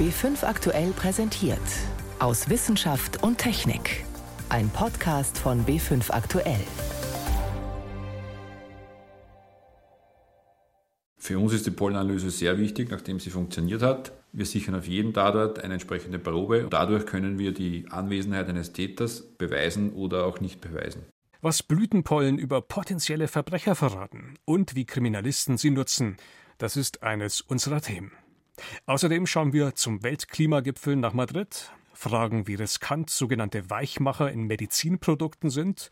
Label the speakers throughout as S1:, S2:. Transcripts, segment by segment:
S1: B5 aktuell präsentiert. Aus Wissenschaft und Technik. Ein Podcast von B5 aktuell.
S2: Für uns ist die Pollenanalyse sehr wichtig, nachdem sie funktioniert hat. Wir sichern auf jeden Tatort eine entsprechende Probe. Dadurch können wir die Anwesenheit eines Täters beweisen oder auch nicht beweisen.
S3: Was Blütenpollen über potenzielle Verbrecher verraten und wie Kriminalisten sie nutzen, das ist eines unserer Themen. Außerdem schauen wir zum Weltklimagipfel nach Madrid, fragen, wie riskant sogenannte Weichmacher in Medizinprodukten sind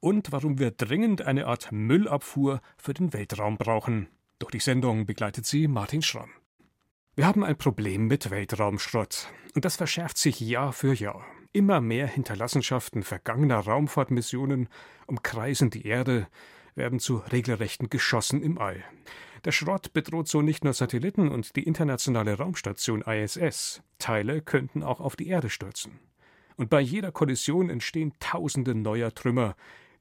S3: und warum wir dringend eine Art Müllabfuhr für den Weltraum brauchen. Durch die Sendung begleitet sie Martin Schramm. Wir haben ein Problem mit Weltraumschrott und das verschärft sich Jahr für Jahr. Immer mehr Hinterlassenschaften vergangener Raumfahrtmissionen umkreisen die Erde, werden zu regelrechten Geschossen im All. Der Schrott bedroht so nicht nur Satelliten und die internationale Raumstation ISS. Teile könnten auch auf die Erde stürzen. Und bei jeder Kollision entstehen tausende neuer Trümmer,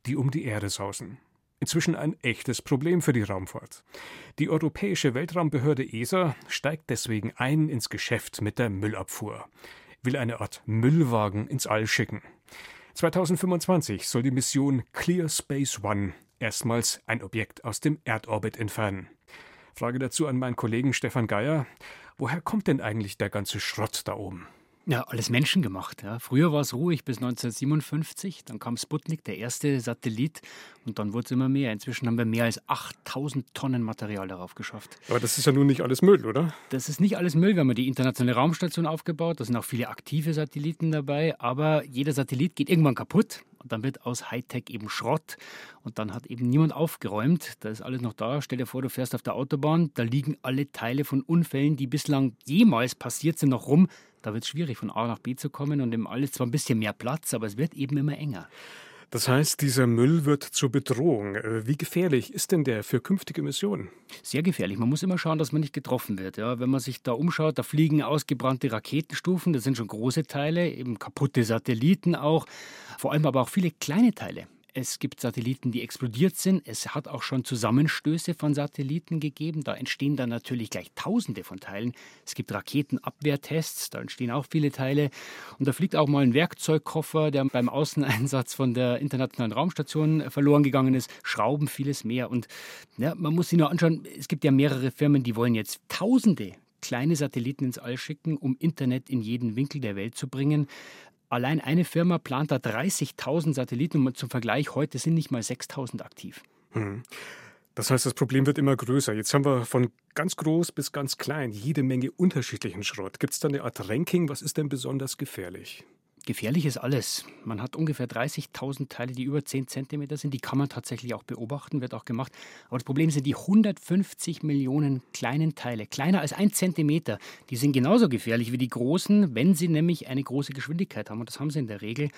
S3: die um die Erde sausen. Inzwischen ein echtes Problem für die Raumfahrt. Die Europäische Weltraumbehörde ESA steigt deswegen ein ins Geschäft mit der Müllabfuhr will eine Art Müllwagen ins All schicken. 2025 soll die Mission Clear Space One erstmals ein Objekt aus dem Erdorbit entfernen. Frage dazu an meinen Kollegen Stefan Geier. Woher kommt denn eigentlich der ganze Schrott da oben?
S4: Ja, alles menschengemacht. Ja. Früher war es ruhig bis 1957, dann kam Sputnik, der erste Satellit, und dann wurde es immer mehr. Inzwischen haben wir mehr als 8000 Tonnen Material darauf geschafft.
S3: Aber das ist ja nun nicht alles Müll, oder?
S4: Das ist nicht alles Müll. Wir haben die internationale Raumstation aufgebaut, da sind auch viele aktive Satelliten dabei, aber jeder Satellit geht irgendwann kaputt. Und dann wird aus Hightech eben Schrott. Und dann hat eben niemand aufgeräumt. Da ist alles noch da. Stell dir vor, du fährst auf der Autobahn. Da liegen alle Teile von Unfällen, die bislang jemals passiert sind, noch rum. Da wird es schwierig, von A nach B zu kommen. Und im All ist zwar ein bisschen mehr Platz, aber es wird eben immer enger.
S3: Das heißt, dieser Müll wird zur Bedrohung. Äh, wie gefährlich ist denn der für künftige Missionen?
S4: Sehr gefährlich. Man muss immer schauen, dass man nicht getroffen wird. Ja, wenn man sich da umschaut, da fliegen ausgebrannte Raketenstufen, das sind schon große Teile, eben kaputte Satelliten auch, vor allem aber auch viele kleine Teile. Es gibt Satelliten, die explodiert sind. Es hat auch schon Zusammenstöße von Satelliten gegeben. Da entstehen dann natürlich gleich Tausende von Teilen. Es gibt Raketenabwehrtests, da entstehen auch viele Teile. Und da fliegt auch mal ein Werkzeugkoffer, der beim Außeneinsatz von der Internationalen Raumstation verloren gegangen ist. Schrauben, vieles mehr. Und ja, man muss sich nur anschauen, es gibt ja mehrere Firmen, die wollen jetzt Tausende kleine Satelliten ins All schicken, um Internet in jeden Winkel der Welt zu bringen. Allein eine Firma plant da 30.000 Satelliten und zum Vergleich, heute sind nicht mal 6.000 aktiv. Hm.
S3: Das heißt, das Problem wird immer größer. Jetzt haben wir von ganz groß bis ganz klein jede Menge unterschiedlichen Schrott. Gibt es da eine Art Ranking? Was ist denn besonders gefährlich?
S4: Gefährlich ist alles. Man hat ungefähr 30.000 Teile, die über 10 cm sind. Die kann man tatsächlich auch beobachten, wird auch gemacht. Aber das Problem sind die 150 Millionen kleinen Teile, kleiner als ein Zentimeter. Die sind genauso gefährlich wie die großen, wenn sie nämlich eine große Geschwindigkeit haben. Und das haben sie in der Regel.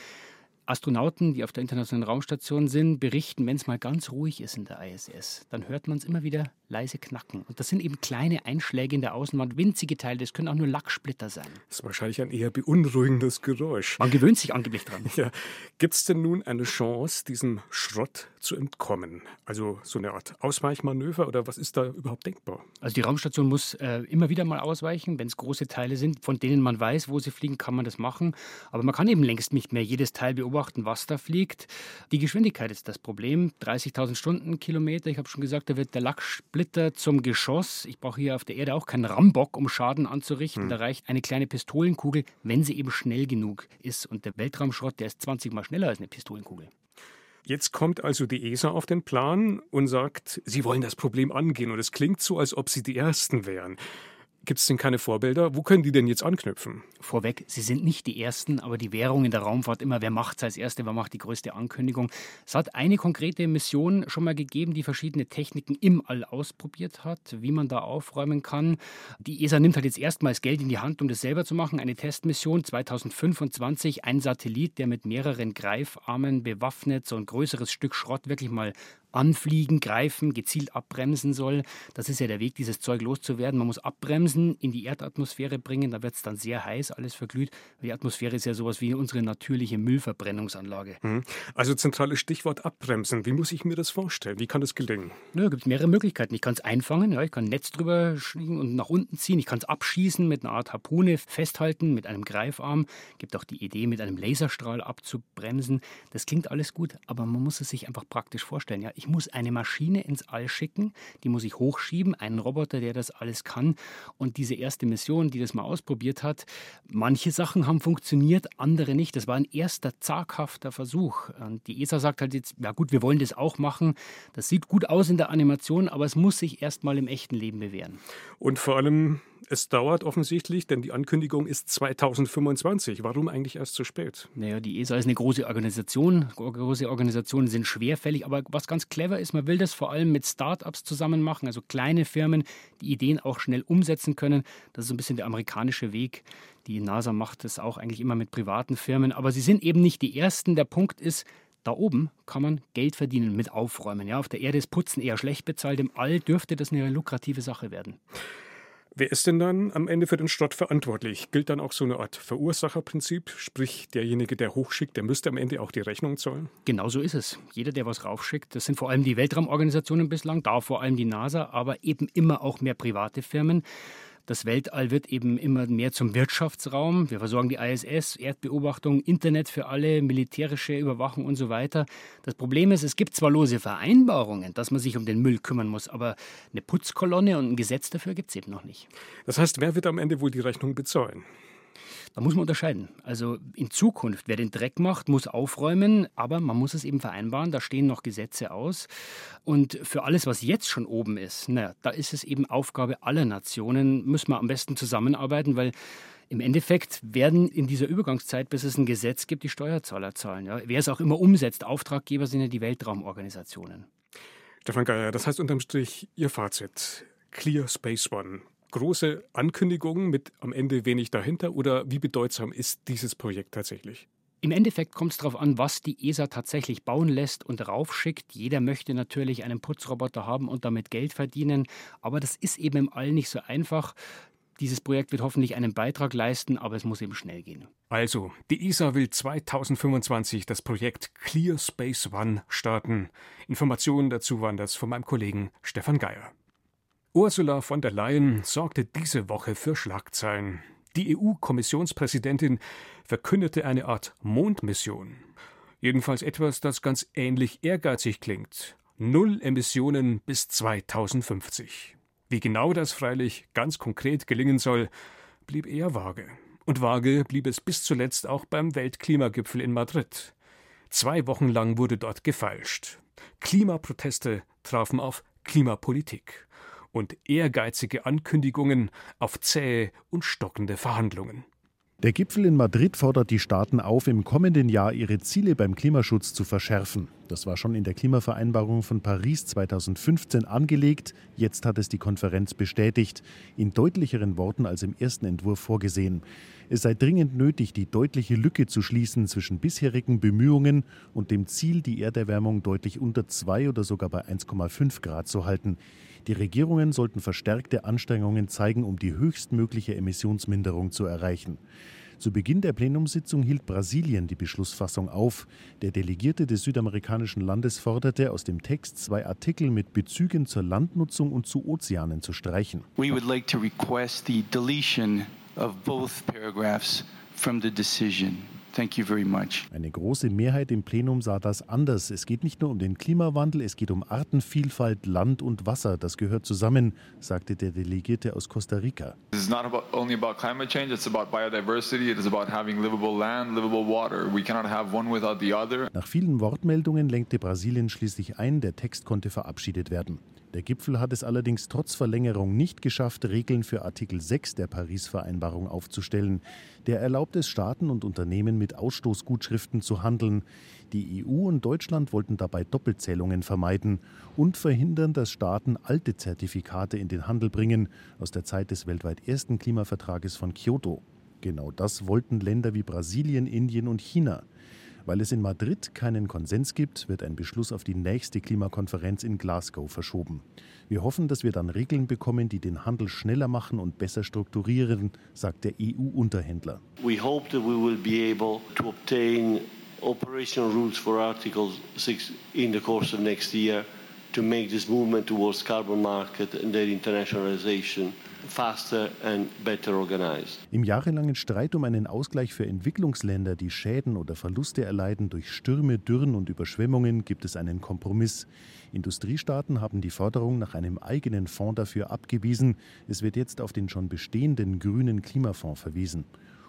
S4: Astronauten, die auf der Internationalen Raumstation sind, berichten, wenn es mal ganz ruhig ist in der ISS, dann hört man es immer wieder leise knacken. Und das sind eben kleine Einschläge in der Außenwand, winzige Teile, das können auch nur Lacksplitter sein.
S3: Das ist wahrscheinlich ein eher beunruhigendes Geräusch.
S4: Man gewöhnt sich angeblich dran.
S3: Ja. Gibt es denn nun eine Chance, diesem Schrott zu entkommen? Also so eine Art Ausweichmanöver oder was ist da überhaupt denkbar?
S4: Also die Raumstation muss äh, immer wieder mal ausweichen, wenn es große Teile sind, von denen man weiß, wo sie fliegen, kann man das machen. Aber man kann eben längst nicht mehr jedes Teil beobachten, was da fliegt. Die Geschwindigkeit ist das Problem. 30.000 Stundenkilometer, ich habe schon gesagt, da wird der Lacksplitter Splitter zum Geschoss. Ich brauche hier auf der Erde auch keinen Rambock, um Schaden anzurichten. Hm. Da reicht eine kleine Pistolenkugel, wenn sie eben schnell genug ist. Und der Weltraumschrott, der ist 20 Mal schneller als eine Pistolenkugel.
S3: Jetzt kommt also die ESA auf den Plan und sagt, sie wollen das Problem angehen. Und es klingt so, als ob sie die Ersten wären. Gibt es denn keine Vorbilder? Wo können die denn jetzt anknüpfen?
S4: Vorweg, sie sind nicht die Ersten, aber die Währung in der Raumfahrt immer, wer macht es als Erste, wer macht die größte Ankündigung. Es hat eine konkrete Mission schon mal gegeben, die verschiedene Techniken im All ausprobiert hat, wie man da aufräumen kann. Die ESA nimmt halt jetzt erstmals Geld in die Hand, um das selber zu machen. Eine Testmission 2025, ein Satellit, der mit mehreren Greifarmen bewaffnet so ein größeres Stück Schrott wirklich mal anfliegen, greifen, gezielt abbremsen soll. Das ist ja der Weg, dieses Zeug loszuwerden. Man muss abbremsen, in die Erdatmosphäre bringen, da wird es dann sehr heiß, alles verglüht. Die Atmosphäre ist ja sowas wie unsere natürliche Müllverbrennungsanlage.
S3: Mhm. Also zentrales Stichwort abbremsen. Wie muss ich mir das vorstellen? Wie kann das gelingen?
S4: Ja, gibt mehrere Möglichkeiten. Ich kann es einfangen, ja, ich kann ein Netz drüber schwingen und nach unten ziehen. Ich kann es abschießen mit einer Art Harpune, festhalten mit einem Greifarm. Gibt auch die Idee, mit einem Laserstrahl abzubremsen. Das klingt alles gut, aber man muss es sich einfach praktisch vorstellen. Ja, ich muss eine Maschine ins All schicken, die muss ich hochschieben, einen Roboter, der das alles kann. Und diese erste Mission, die das mal ausprobiert hat, manche Sachen haben funktioniert, andere nicht. Das war ein erster zaghafter Versuch. Und die ESA sagt halt jetzt, ja gut, wir wollen das auch machen. Das sieht gut aus in der Animation, aber es muss sich erst mal im echten Leben bewähren.
S3: Und vor allem es dauert offensichtlich, denn die Ankündigung ist 2025. Warum eigentlich erst so spät?
S4: Naja, die ESA ist eine große Organisation. Große Organisationen sind schwerfällig, aber was ganz clever ist, man will das vor allem mit Start-ups zusammen machen, also kleine Firmen, die Ideen auch schnell umsetzen können. Das ist ein bisschen der amerikanische Weg. Die NASA macht das auch eigentlich immer mit privaten Firmen, aber sie sind eben nicht die Ersten. Der Punkt ist, da oben kann man Geld verdienen mit Aufräumen. Ja, auf der Erde ist Putzen eher schlecht bezahlt. Im All dürfte das eine lukrative Sache werden.
S3: Wer ist denn dann am Ende für den Schrott verantwortlich? Gilt dann auch so eine Art Verursacherprinzip? Sprich, derjenige, der hochschickt, der müsste am Ende auch die Rechnung zahlen?
S4: Genau so ist es. Jeder, der was raufschickt, das sind vor allem die Weltraumorganisationen bislang, da vor allem die NASA, aber eben immer auch mehr private Firmen. Das Weltall wird eben immer mehr zum Wirtschaftsraum. Wir versorgen die ISS, Erdbeobachtung, Internet für alle, militärische Überwachung und so weiter. Das Problem ist, es gibt zwar lose Vereinbarungen, dass man sich um den Müll kümmern muss, aber eine Putzkolonne und ein Gesetz dafür gibt es eben noch nicht.
S3: Das heißt, wer wird am Ende wohl die Rechnung bezahlen?
S4: Da muss man unterscheiden. Also in Zukunft, wer den Dreck macht, muss aufräumen, aber man muss es eben vereinbaren. Da stehen noch Gesetze aus. Und für alles, was jetzt schon oben ist, naja, da ist es eben Aufgabe aller Nationen, müssen wir am besten zusammenarbeiten, weil im Endeffekt werden in dieser Übergangszeit, bis es ein Gesetz gibt, die Steuerzahler zahlen. Ja. Wer es auch immer umsetzt, Auftraggeber sind ja die Weltraumorganisationen.
S3: Stefan Geier, das heißt unterm Strich Ihr Fazit. Clear Space One große Ankündigungen mit am Ende wenig dahinter oder wie bedeutsam ist dieses Projekt tatsächlich?
S4: Im Endeffekt kommt es darauf an, was die ESA tatsächlich bauen lässt und raufschickt. Jeder möchte natürlich einen Putzroboter haben und damit Geld verdienen, aber das ist eben im All nicht so einfach. Dieses Projekt wird hoffentlich einen Beitrag leisten, aber es muss eben schnell gehen.
S3: Also, die ESA will 2025 das Projekt Clear Space One starten. Informationen dazu waren das von meinem Kollegen Stefan Geier. Ursula von der Leyen sorgte diese Woche für Schlagzeilen. Die EU-Kommissionspräsidentin verkündete eine Art Mondmission. Jedenfalls etwas, das ganz ähnlich ehrgeizig klingt. Null Emissionen bis 2050. Wie genau das freilich ganz konkret gelingen soll, blieb eher vage. Und vage blieb es bis zuletzt auch beim Weltklimagipfel in Madrid. Zwei Wochen lang wurde dort gefeilscht. Klimaproteste trafen auf Klimapolitik und ehrgeizige Ankündigungen auf zähe und stockende Verhandlungen.
S5: Der Gipfel in Madrid fordert die Staaten auf, im kommenden Jahr ihre Ziele beim Klimaschutz zu verschärfen. Das war schon in der Klimavereinbarung von Paris 2015 angelegt. Jetzt hat es die Konferenz bestätigt, in deutlicheren Worten als im ersten Entwurf vorgesehen. Es sei dringend nötig, die deutliche Lücke zu schließen zwischen bisherigen Bemühungen und dem Ziel, die Erderwärmung deutlich unter 2 oder sogar bei 1,5 Grad zu halten. Die Regierungen sollten verstärkte Anstrengungen zeigen, um die höchstmögliche Emissionsminderung zu erreichen. Zu Beginn der Plenumssitzung hielt Brasilien die Beschlussfassung auf. Der Delegierte des südamerikanischen Landes forderte, aus dem Text zwei Artikel mit Bezügen zur Landnutzung und zu Ozeanen zu streichen.
S6: We would like to request the deletion of both paragraphs from the decision. Thank you very much.
S5: Eine große Mehrheit im Plenum sah das anders. Es geht nicht nur um den Klimawandel, es geht um Artenvielfalt, Land und Wasser. Das gehört zusammen, sagte der Delegierte aus Costa Rica.
S7: This is not about, only about climate change, it's about biodiversity, it is about having livable land, livable water. We cannot have one without the other.
S5: Nach vielen Wortmeldungen lenkte Brasilien schließlich ein, der Text konnte verabschiedet werden. Der Gipfel hat es allerdings trotz Verlängerung nicht geschafft, Regeln für Artikel 6 der Paris-Vereinbarung aufzustellen. Der erlaubt es Staaten und Unternehmen mit Ausstoßgutschriften zu handeln. Die EU und Deutschland wollten dabei Doppelzählungen vermeiden und verhindern, dass Staaten alte Zertifikate in den Handel bringen, aus der Zeit des weltweit ersten Klimavertrages von Kyoto. Genau das wollten Länder wie Brasilien, Indien und China. Weil es in Madrid keinen Konsens gibt, wird ein Beschluss auf die nächste Klimakonferenz in Glasgow verschoben. Wir hoffen, dass wir dann Regeln bekommen, die den Handel schneller machen und besser strukturieren, sagt der EU-Unterhändler.
S8: We hope that we will be able to obtain operational rules for Article 6 in the course of next year to make this movement towards carbon market and their internationalization
S5: Im jahrelangen Streit um einen Ausgleich für Entwicklungsländer, die Schäden oder Verluste erleiden durch Stürme, Dürren und Überschwemmungen, gibt es einen Kompromiss. Industriestaaten haben die Forderung nach einem eigenen Fonds dafür abgewiesen. Es wird jetzt auf den schon bestehenden grünen Klimafonds verwiesen.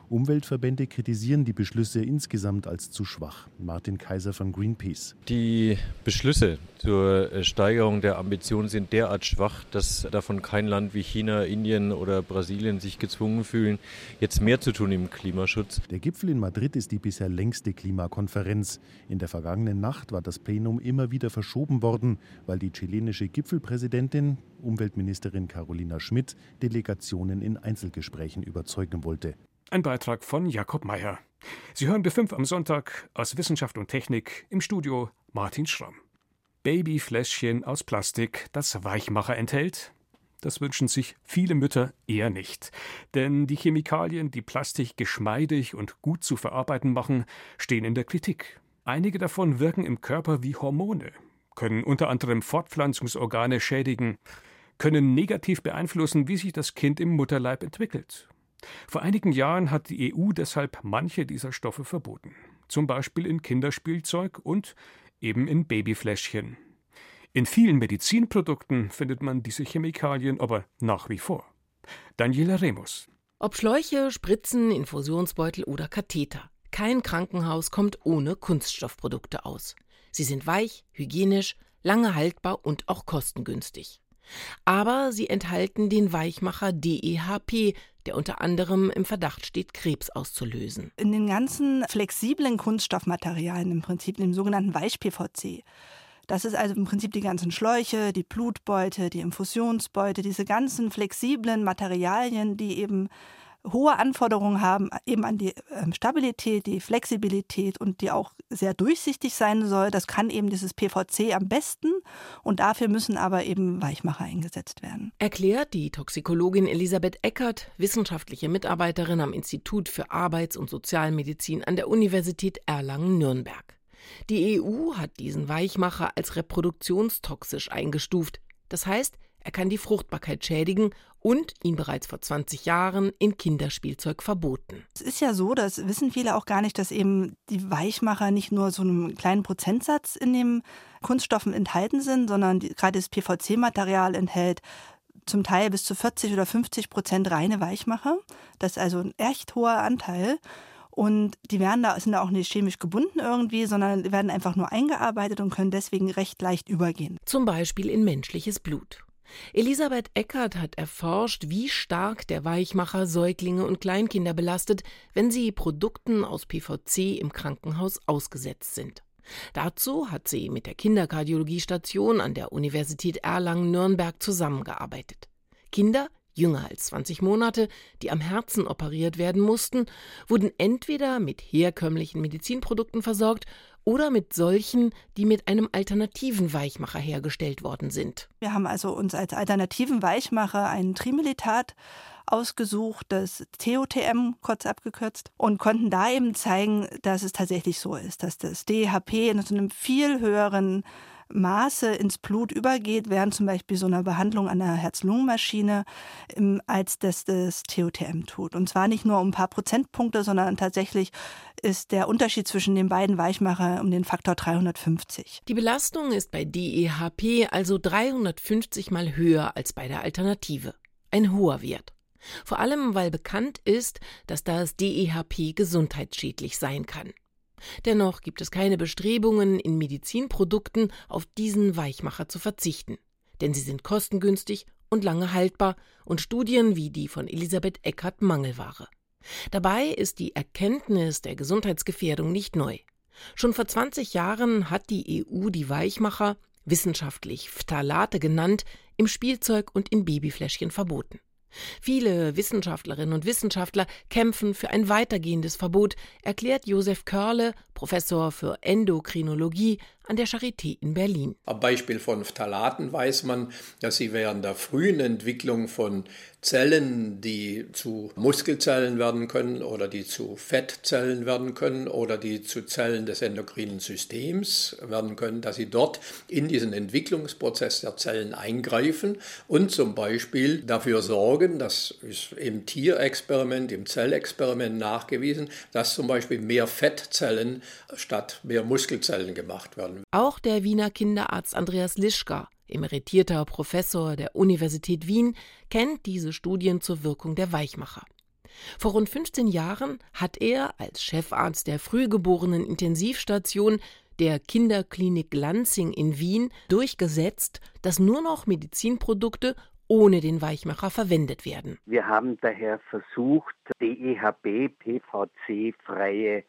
S5: Umweltverbände kritisieren die Beschlüsse insgesamt als zu schwach. Martin Kaiser von Greenpeace.
S9: Die Beschlüsse zur Steigerung der Ambitionen sind derart schwach, dass davon kein Land wie China, Indien oder Brasilien sich gezwungen fühlen, jetzt mehr zu tun im Klimaschutz.
S5: Der Gipfel in Madrid ist die bisher längste Klimakonferenz. In der vergangenen Nacht war das Plenum immer wieder verschoben worden, weil die chilenische Gipfelpräsidentin, Umweltministerin Carolina Schmidt, Delegationen in Einzelgesprächen überzeugen wollte.
S3: Ein Beitrag von Jakob Meyer. Sie hören B5 am Sonntag aus Wissenschaft und Technik im Studio Martin Schramm. Babyfläschchen aus Plastik, das Weichmacher enthält? Das wünschen sich viele Mütter eher nicht. Denn die Chemikalien, die Plastik geschmeidig und gut zu verarbeiten machen, stehen in der Kritik. Einige davon wirken im Körper wie Hormone, können unter anderem Fortpflanzungsorgane schädigen, können negativ beeinflussen, wie sich das Kind im Mutterleib entwickelt vor einigen Jahren hat die EU deshalb manche dieser Stoffe verboten, zum Beispiel in Kinderspielzeug und eben in Babyfläschchen. In vielen Medizinprodukten findet man diese Chemikalien aber nach wie vor. Daniela Remus.
S10: Ob Schläuche, Spritzen, Infusionsbeutel oder Katheter. Kein Krankenhaus kommt ohne Kunststoffprodukte aus. Sie sind weich, hygienisch, lange haltbar und auch kostengünstig. Aber sie enthalten den Weichmacher DEHP, der unter anderem im Verdacht steht, Krebs auszulösen.
S11: In den ganzen flexiblen Kunststoffmaterialien, im Prinzip dem sogenannten Weich-PVC, das ist also im Prinzip die ganzen Schläuche, die Blutbeute, die Infusionsbeute, diese ganzen flexiblen Materialien, die eben hohe Anforderungen haben, eben an die ähm, Stabilität, die Flexibilität und die auch sehr durchsichtig sein soll. Das kann eben dieses PVC am besten und dafür müssen aber eben Weichmacher eingesetzt werden.
S10: Erklärt die Toxikologin Elisabeth Eckert, wissenschaftliche Mitarbeiterin am Institut für Arbeits- und Sozialmedizin an der Universität Erlangen-Nürnberg. Die EU hat diesen Weichmacher als reproduktionstoxisch eingestuft. Das heißt, er kann die Fruchtbarkeit schädigen und ihn bereits vor 20 Jahren in Kinderspielzeug verboten.
S11: Es ist ja so, das wissen viele auch gar nicht, dass eben die Weichmacher nicht nur so einen kleinen Prozentsatz in den Kunststoffen enthalten sind, sondern die, gerade das PVC-Material enthält zum Teil bis zu 40 oder 50 Prozent reine Weichmacher. Das ist also ein echt hoher Anteil. Und die werden da, sind da auch nicht chemisch gebunden irgendwie, sondern werden einfach nur eingearbeitet und können deswegen recht leicht übergehen.
S10: Zum Beispiel in menschliches Blut. Elisabeth Eckert hat erforscht, wie stark der Weichmacher Säuglinge und Kleinkinder belastet, wenn sie Produkten aus PVC im Krankenhaus ausgesetzt sind. Dazu hat sie mit der Kinderkardiologiestation an der Universität Erlangen-Nürnberg zusammengearbeitet. Kinder, jünger als 20 Monate, die am Herzen operiert werden mussten, wurden entweder mit herkömmlichen Medizinprodukten versorgt oder mit solchen, die mit einem alternativen Weichmacher hergestellt worden sind.
S11: Wir haben also uns als alternativen Weichmacher einen Trimelitat ausgesucht, das TOTM kurz abgekürzt, und konnten da eben zeigen, dass es tatsächlich so ist, dass das DHP in so einem viel höheren Maße ins Blut übergeht, während zum Beispiel so einer Behandlung an der Herz-Lungen-Maschine, ähm, als das das TOTM tut. Und zwar nicht nur um ein paar Prozentpunkte, sondern tatsächlich ist der Unterschied zwischen den beiden Weichmacher um den Faktor 350.
S10: Die Belastung ist bei DEHP also 350 mal höher als bei der Alternative. Ein hoher Wert. Vor allem, weil bekannt ist, dass das DEHP gesundheitsschädlich sein kann. Dennoch gibt es keine Bestrebungen, in Medizinprodukten auf diesen Weichmacher zu verzichten, denn sie sind kostengünstig und lange haltbar und Studien wie die von Elisabeth Eckert Mangelware. Dabei ist die Erkenntnis der Gesundheitsgefährdung nicht neu. Schon vor 20 Jahren hat die EU die Weichmacher, wissenschaftlich Phthalate genannt, im Spielzeug und in Babyfläschchen verboten. Viele Wissenschaftlerinnen und Wissenschaftler kämpfen für ein weitergehendes Verbot, erklärt Josef Körle, Professor für Endokrinologie an der Charité in Berlin.
S12: Am Beispiel von Phthalaten weiß man, dass sie während der frühen Entwicklung von Zellen, die zu Muskelzellen werden können oder die zu Fettzellen werden können oder die zu Zellen des endokrinen Systems werden können, dass sie dort in diesen Entwicklungsprozess der Zellen eingreifen und zum Beispiel dafür sorgen, das ist im Tierexperiment, im Zellexperiment nachgewiesen, dass zum Beispiel mehr Fettzellen statt mehr Muskelzellen gemacht werden.
S10: Auch der Wiener Kinderarzt Andreas Lischka emeritierter Professor der Universität Wien, kennt diese Studien zur Wirkung der Weichmacher. Vor rund 15 Jahren hat er als Chefarzt der frühgeborenen Intensivstation der Kinderklinik Lansing in Wien durchgesetzt, dass nur noch Medizinprodukte ohne den Weichmacher verwendet werden.
S13: Wir haben daher versucht, DEHB, PVC-freie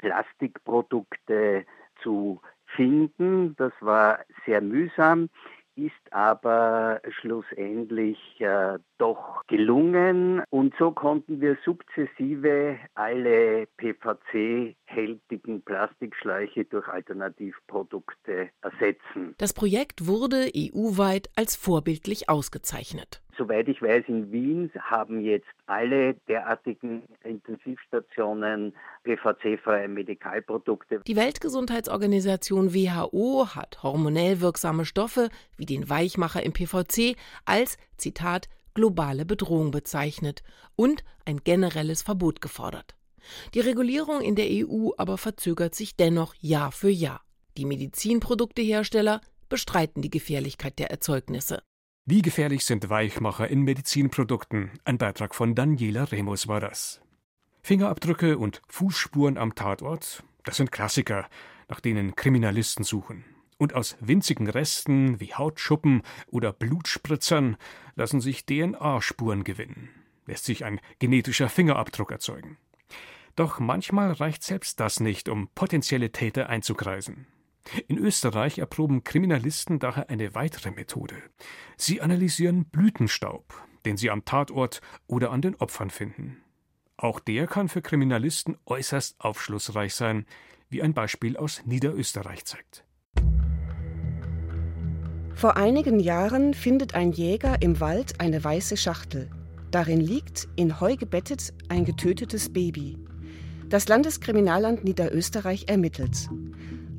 S13: Plastikprodukte zu finden. Das war sehr mühsam, ist aber schlussendlich äh, doch gelungen und so konnten wir sukzessive alle PVC-hältigen Plastikschläuche durch Alternativprodukte ersetzen.
S10: Das Projekt wurde EU-weit als vorbildlich ausgezeichnet.
S13: Soweit ich weiß, in Wien haben jetzt alle derartigen Intensivstationen PVC-freie Medikalprodukte.
S10: Die Weltgesundheitsorganisation WHO hat hormonell wirksame Stoffe wie den Weichmacher im PVC als, Zitat, globale Bedrohung bezeichnet und ein generelles Verbot gefordert. Die Regulierung in der EU aber verzögert sich dennoch Jahr für Jahr. Die Medizinproduktehersteller bestreiten die Gefährlichkeit der Erzeugnisse.
S3: Wie gefährlich sind Weichmacher in Medizinprodukten? Ein Beitrag von Daniela Remus war das. Fingerabdrücke und Fußspuren am Tatort, das sind Klassiker, nach denen Kriminalisten suchen. Und aus winzigen Resten wie Hautschuppen oder Blutspritzern lassen sich DNA-Spuren gewinnen, lässt sich ein genetischer Fingerabdruck erzeugen. Doch manchmal reicht selbst das nicht, um potenzielle Täter einzukreisen. In Österreich erproben Kriminalisten daher eine weitere Methode. Sie analysieren Blütenstaub, den sie am Tatort oder an den Opfern finden. Auch der kann für Kriminalisten äußerst aufschlussreich sein, wie ein Beispiel aus Niederösterreich zeigt.
S14: Vor einigen Jahren findet ein Jäger im Wald eine weiße Schachtel. Darin liegt, in Heu gebettet, ein getötetes Baby. Das Landeskriminalamt Niederösterreich ermittelt.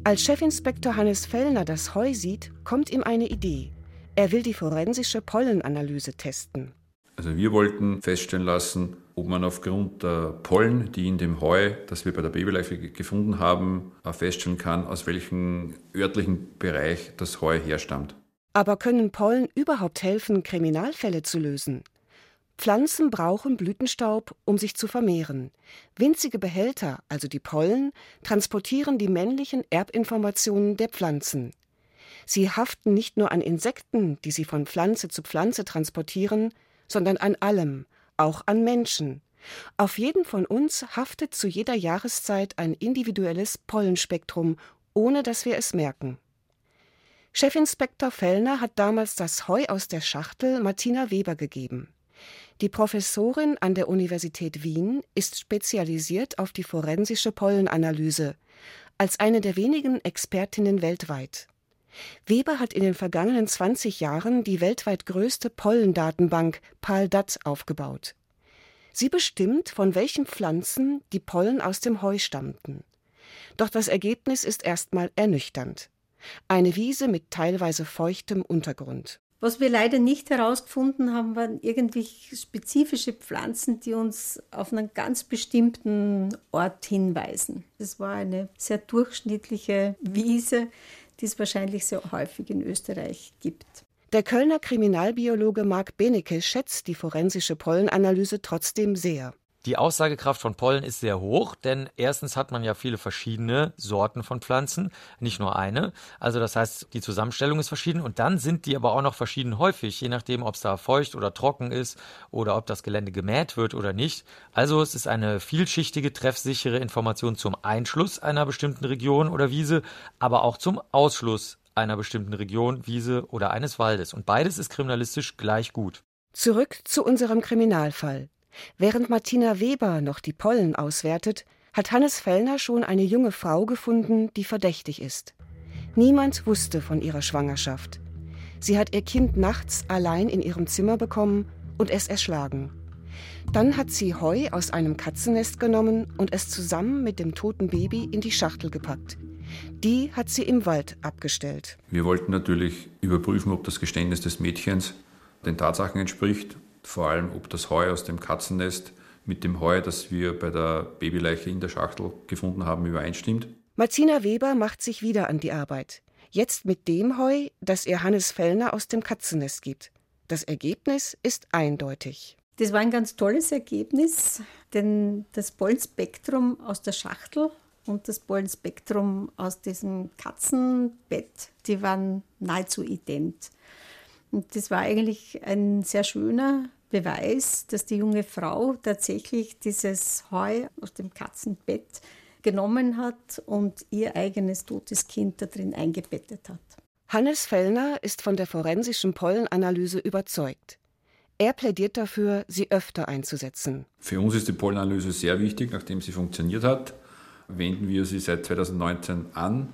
S14: Als Chefinspektor Hannes Fellner das Heu sieht, kommt ihm eine Idee. Er will die forensische Pollenanalyse testen.
S2: Also wir wollten feststellen lassen, ob man aufgrund der Pollen, die in dem Heu, das wir bei der Babyleiche gefunden haben, feststellen kann, aus welchem örtlichen Bereich das Heu herstammt.
S14: Aber können Pollen überhaupt helfen, Kriminalfälle zu lösen? Pflanzen brauchen Blütenstaub, um sich zu vermehren. Winzige Behälter, also die Pollen, transportieren die männlichen Erbinformationen der Pflanzen. Sie haften nicht nur an Insekten, die sie von Pflanze zu Pflanze transportieren, sondern an allem, auch an Menschen. Auf jeden von uns haftet zu jeder Jahreszeit ein individuelles Pollenspektrum, ohne dass wir es merken. Chefinspektor Fellner hat damals das Heu aus der Schachtel Martina Weber gegeben. Die Professorin an der Universität Wien ist spezialisiert auf die forensische Pollenanalyse, als eine der wenigen Expertinnen weltweit. Weber hat in den vergangenen 20 Jahren die weltweit größte Pollendatenbank PALDAT aufgebaut. Sie bestimmt, von welchen Pflanzen die Pollen aus dem Heu stammten. Doch das Ergebnis ist erstmal ernüchternd. Eine Wiese mit teilweise feuchtem Untergrund.
S15: Was wir leider nicht herausgefunden haben, waren irgendwie spezifische Pflanzen, die uns auf einen ganz bestimmten Ort hinweisen. Es war eine sehr durchschnittliche Wiese, die es wahrscheinlich sehr häufig in Österreich gibt.
S14: Der Kölner Kriminalbiologe Marc Benecke schätzt die forensische Pollenanalyse trotzdem sehr.
S16: Die Aussagekraft von Pollen ist sehr hoch, denn erstens hat man ja viele verschiedene Sorten von Pflanzen, nicht nur eine. Also das heißt, die Zusammenstellung ist verschieden und dann sind die aber auch noch verschieden häufig, je nachdem, ob es da feucht oder trocken ist oder ob das Gelände gemäht wird oder nicht. Also es ist eine vielschichtige, treffsichere Information zum Einschluss einer bestimmten Region oder Wiese, aber auch zum Ausschluss einer bestimmten Region, Wiese oder eines Waldes. Und beides ist kriminalistisch gleich gut.
S14: Zurück zu unserem Kriminalfall. Während Martina Weber noch die Pollen auswertet, hat Hannes Fellner schon eine junge Frau gefunden, die verdächtig ist. Niemand wusste von ihrer Schwangerschaft. Sie hat ihr Kind nachts allein in ihrem Zimmer bekommen und es erschlagen. Dann hat sie Heu aus einem Katzennest genommen und es zusammen mit dem toten Baby in die Schachtel gepackt. Die hat sie im Wald abgestellt.
S2: Wir wollten natürlich überprüfen, ob das Geständnis des Mädchens den Tatsachen entspricht, vor allem ob das Heu aus dem Katzennest mit dem Heu, das wir bei der Babyleiche in der Schachtel gefunden haben, übereinstimmt.
S14: Martina Weber macht sich wieder an die Arbeit. Jetzt mit dem Heu, das ihr Hannes Fellner aus dem Katzennest gibt. Das Ergebnis ist eindeutig.
S15: Das war ein ganz tolles Ergebnis, denn das Pollenspektrum aus der Schachtel und das Pollenspektrum aus diesem Katzenbett, die waren nahezu ident. Und das war eigentlich ein sehr schöner Beweis, dass die junge Frau tatsächlich dieses Heu aus dem Katzenbett genommen hat und ihr eigenes totes Kind da drin eingebettet hat.
S14: Hannes Fellner ist von der forensischen Pollenanalyse überzeugt. Er plädiert dafür, sie öfter einzusetzen.
S2: Für uns ist die Pollenanalyse sehr wichtig, nachdem sie funktioniert hat. Wenden wir sie seit 2019 an.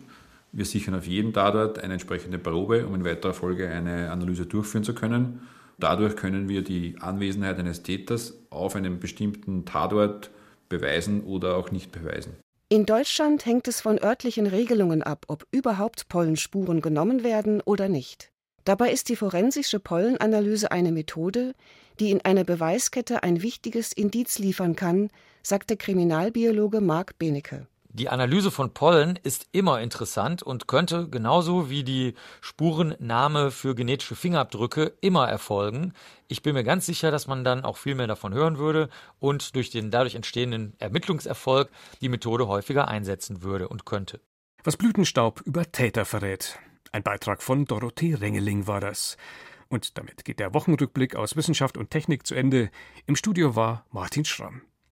S2: Wir sichern auf jeden Tatort eine entsprechende Probe, um in weiterer Folge eine Analyse durchführen zu können. Dadurch können wir die Anwesenheit eines Täters auf einem bestimmten Tatort beweisen oder auch nicht beweisen.
S14: In Deutschland hängt es von örtlichen Regelungen ab, ob überhaupt Pollenspuren genommen werden oder nicht. Dabei ist die forensische Pollenanalyse eine Methode, die in einer Beweiskette ein wichtiges Indiz liefern kann, sagt der Kriminalbiologe Marc Benecke.
S16: Die Analyse von Pollen ist immer interessant und könnte genauso wie die Spurennahme für genetische Fingerabdrücke immer erfolgen. Ich bin mir ganz sicher, dass man dann auch viel mehr davon hören würde und durch den dadurch entstehenden Ermittlungserfolg die Methode häufiger einsetzen würde und könnte.
S3: Was Blütenstaub über Täter verrät. Ein Beitrag von Dorothee Rengeling war das. Und damit geht der Wochenrückblick aus Wissenschaft und Technik zu Ende. Im Studio war Martin Schramm.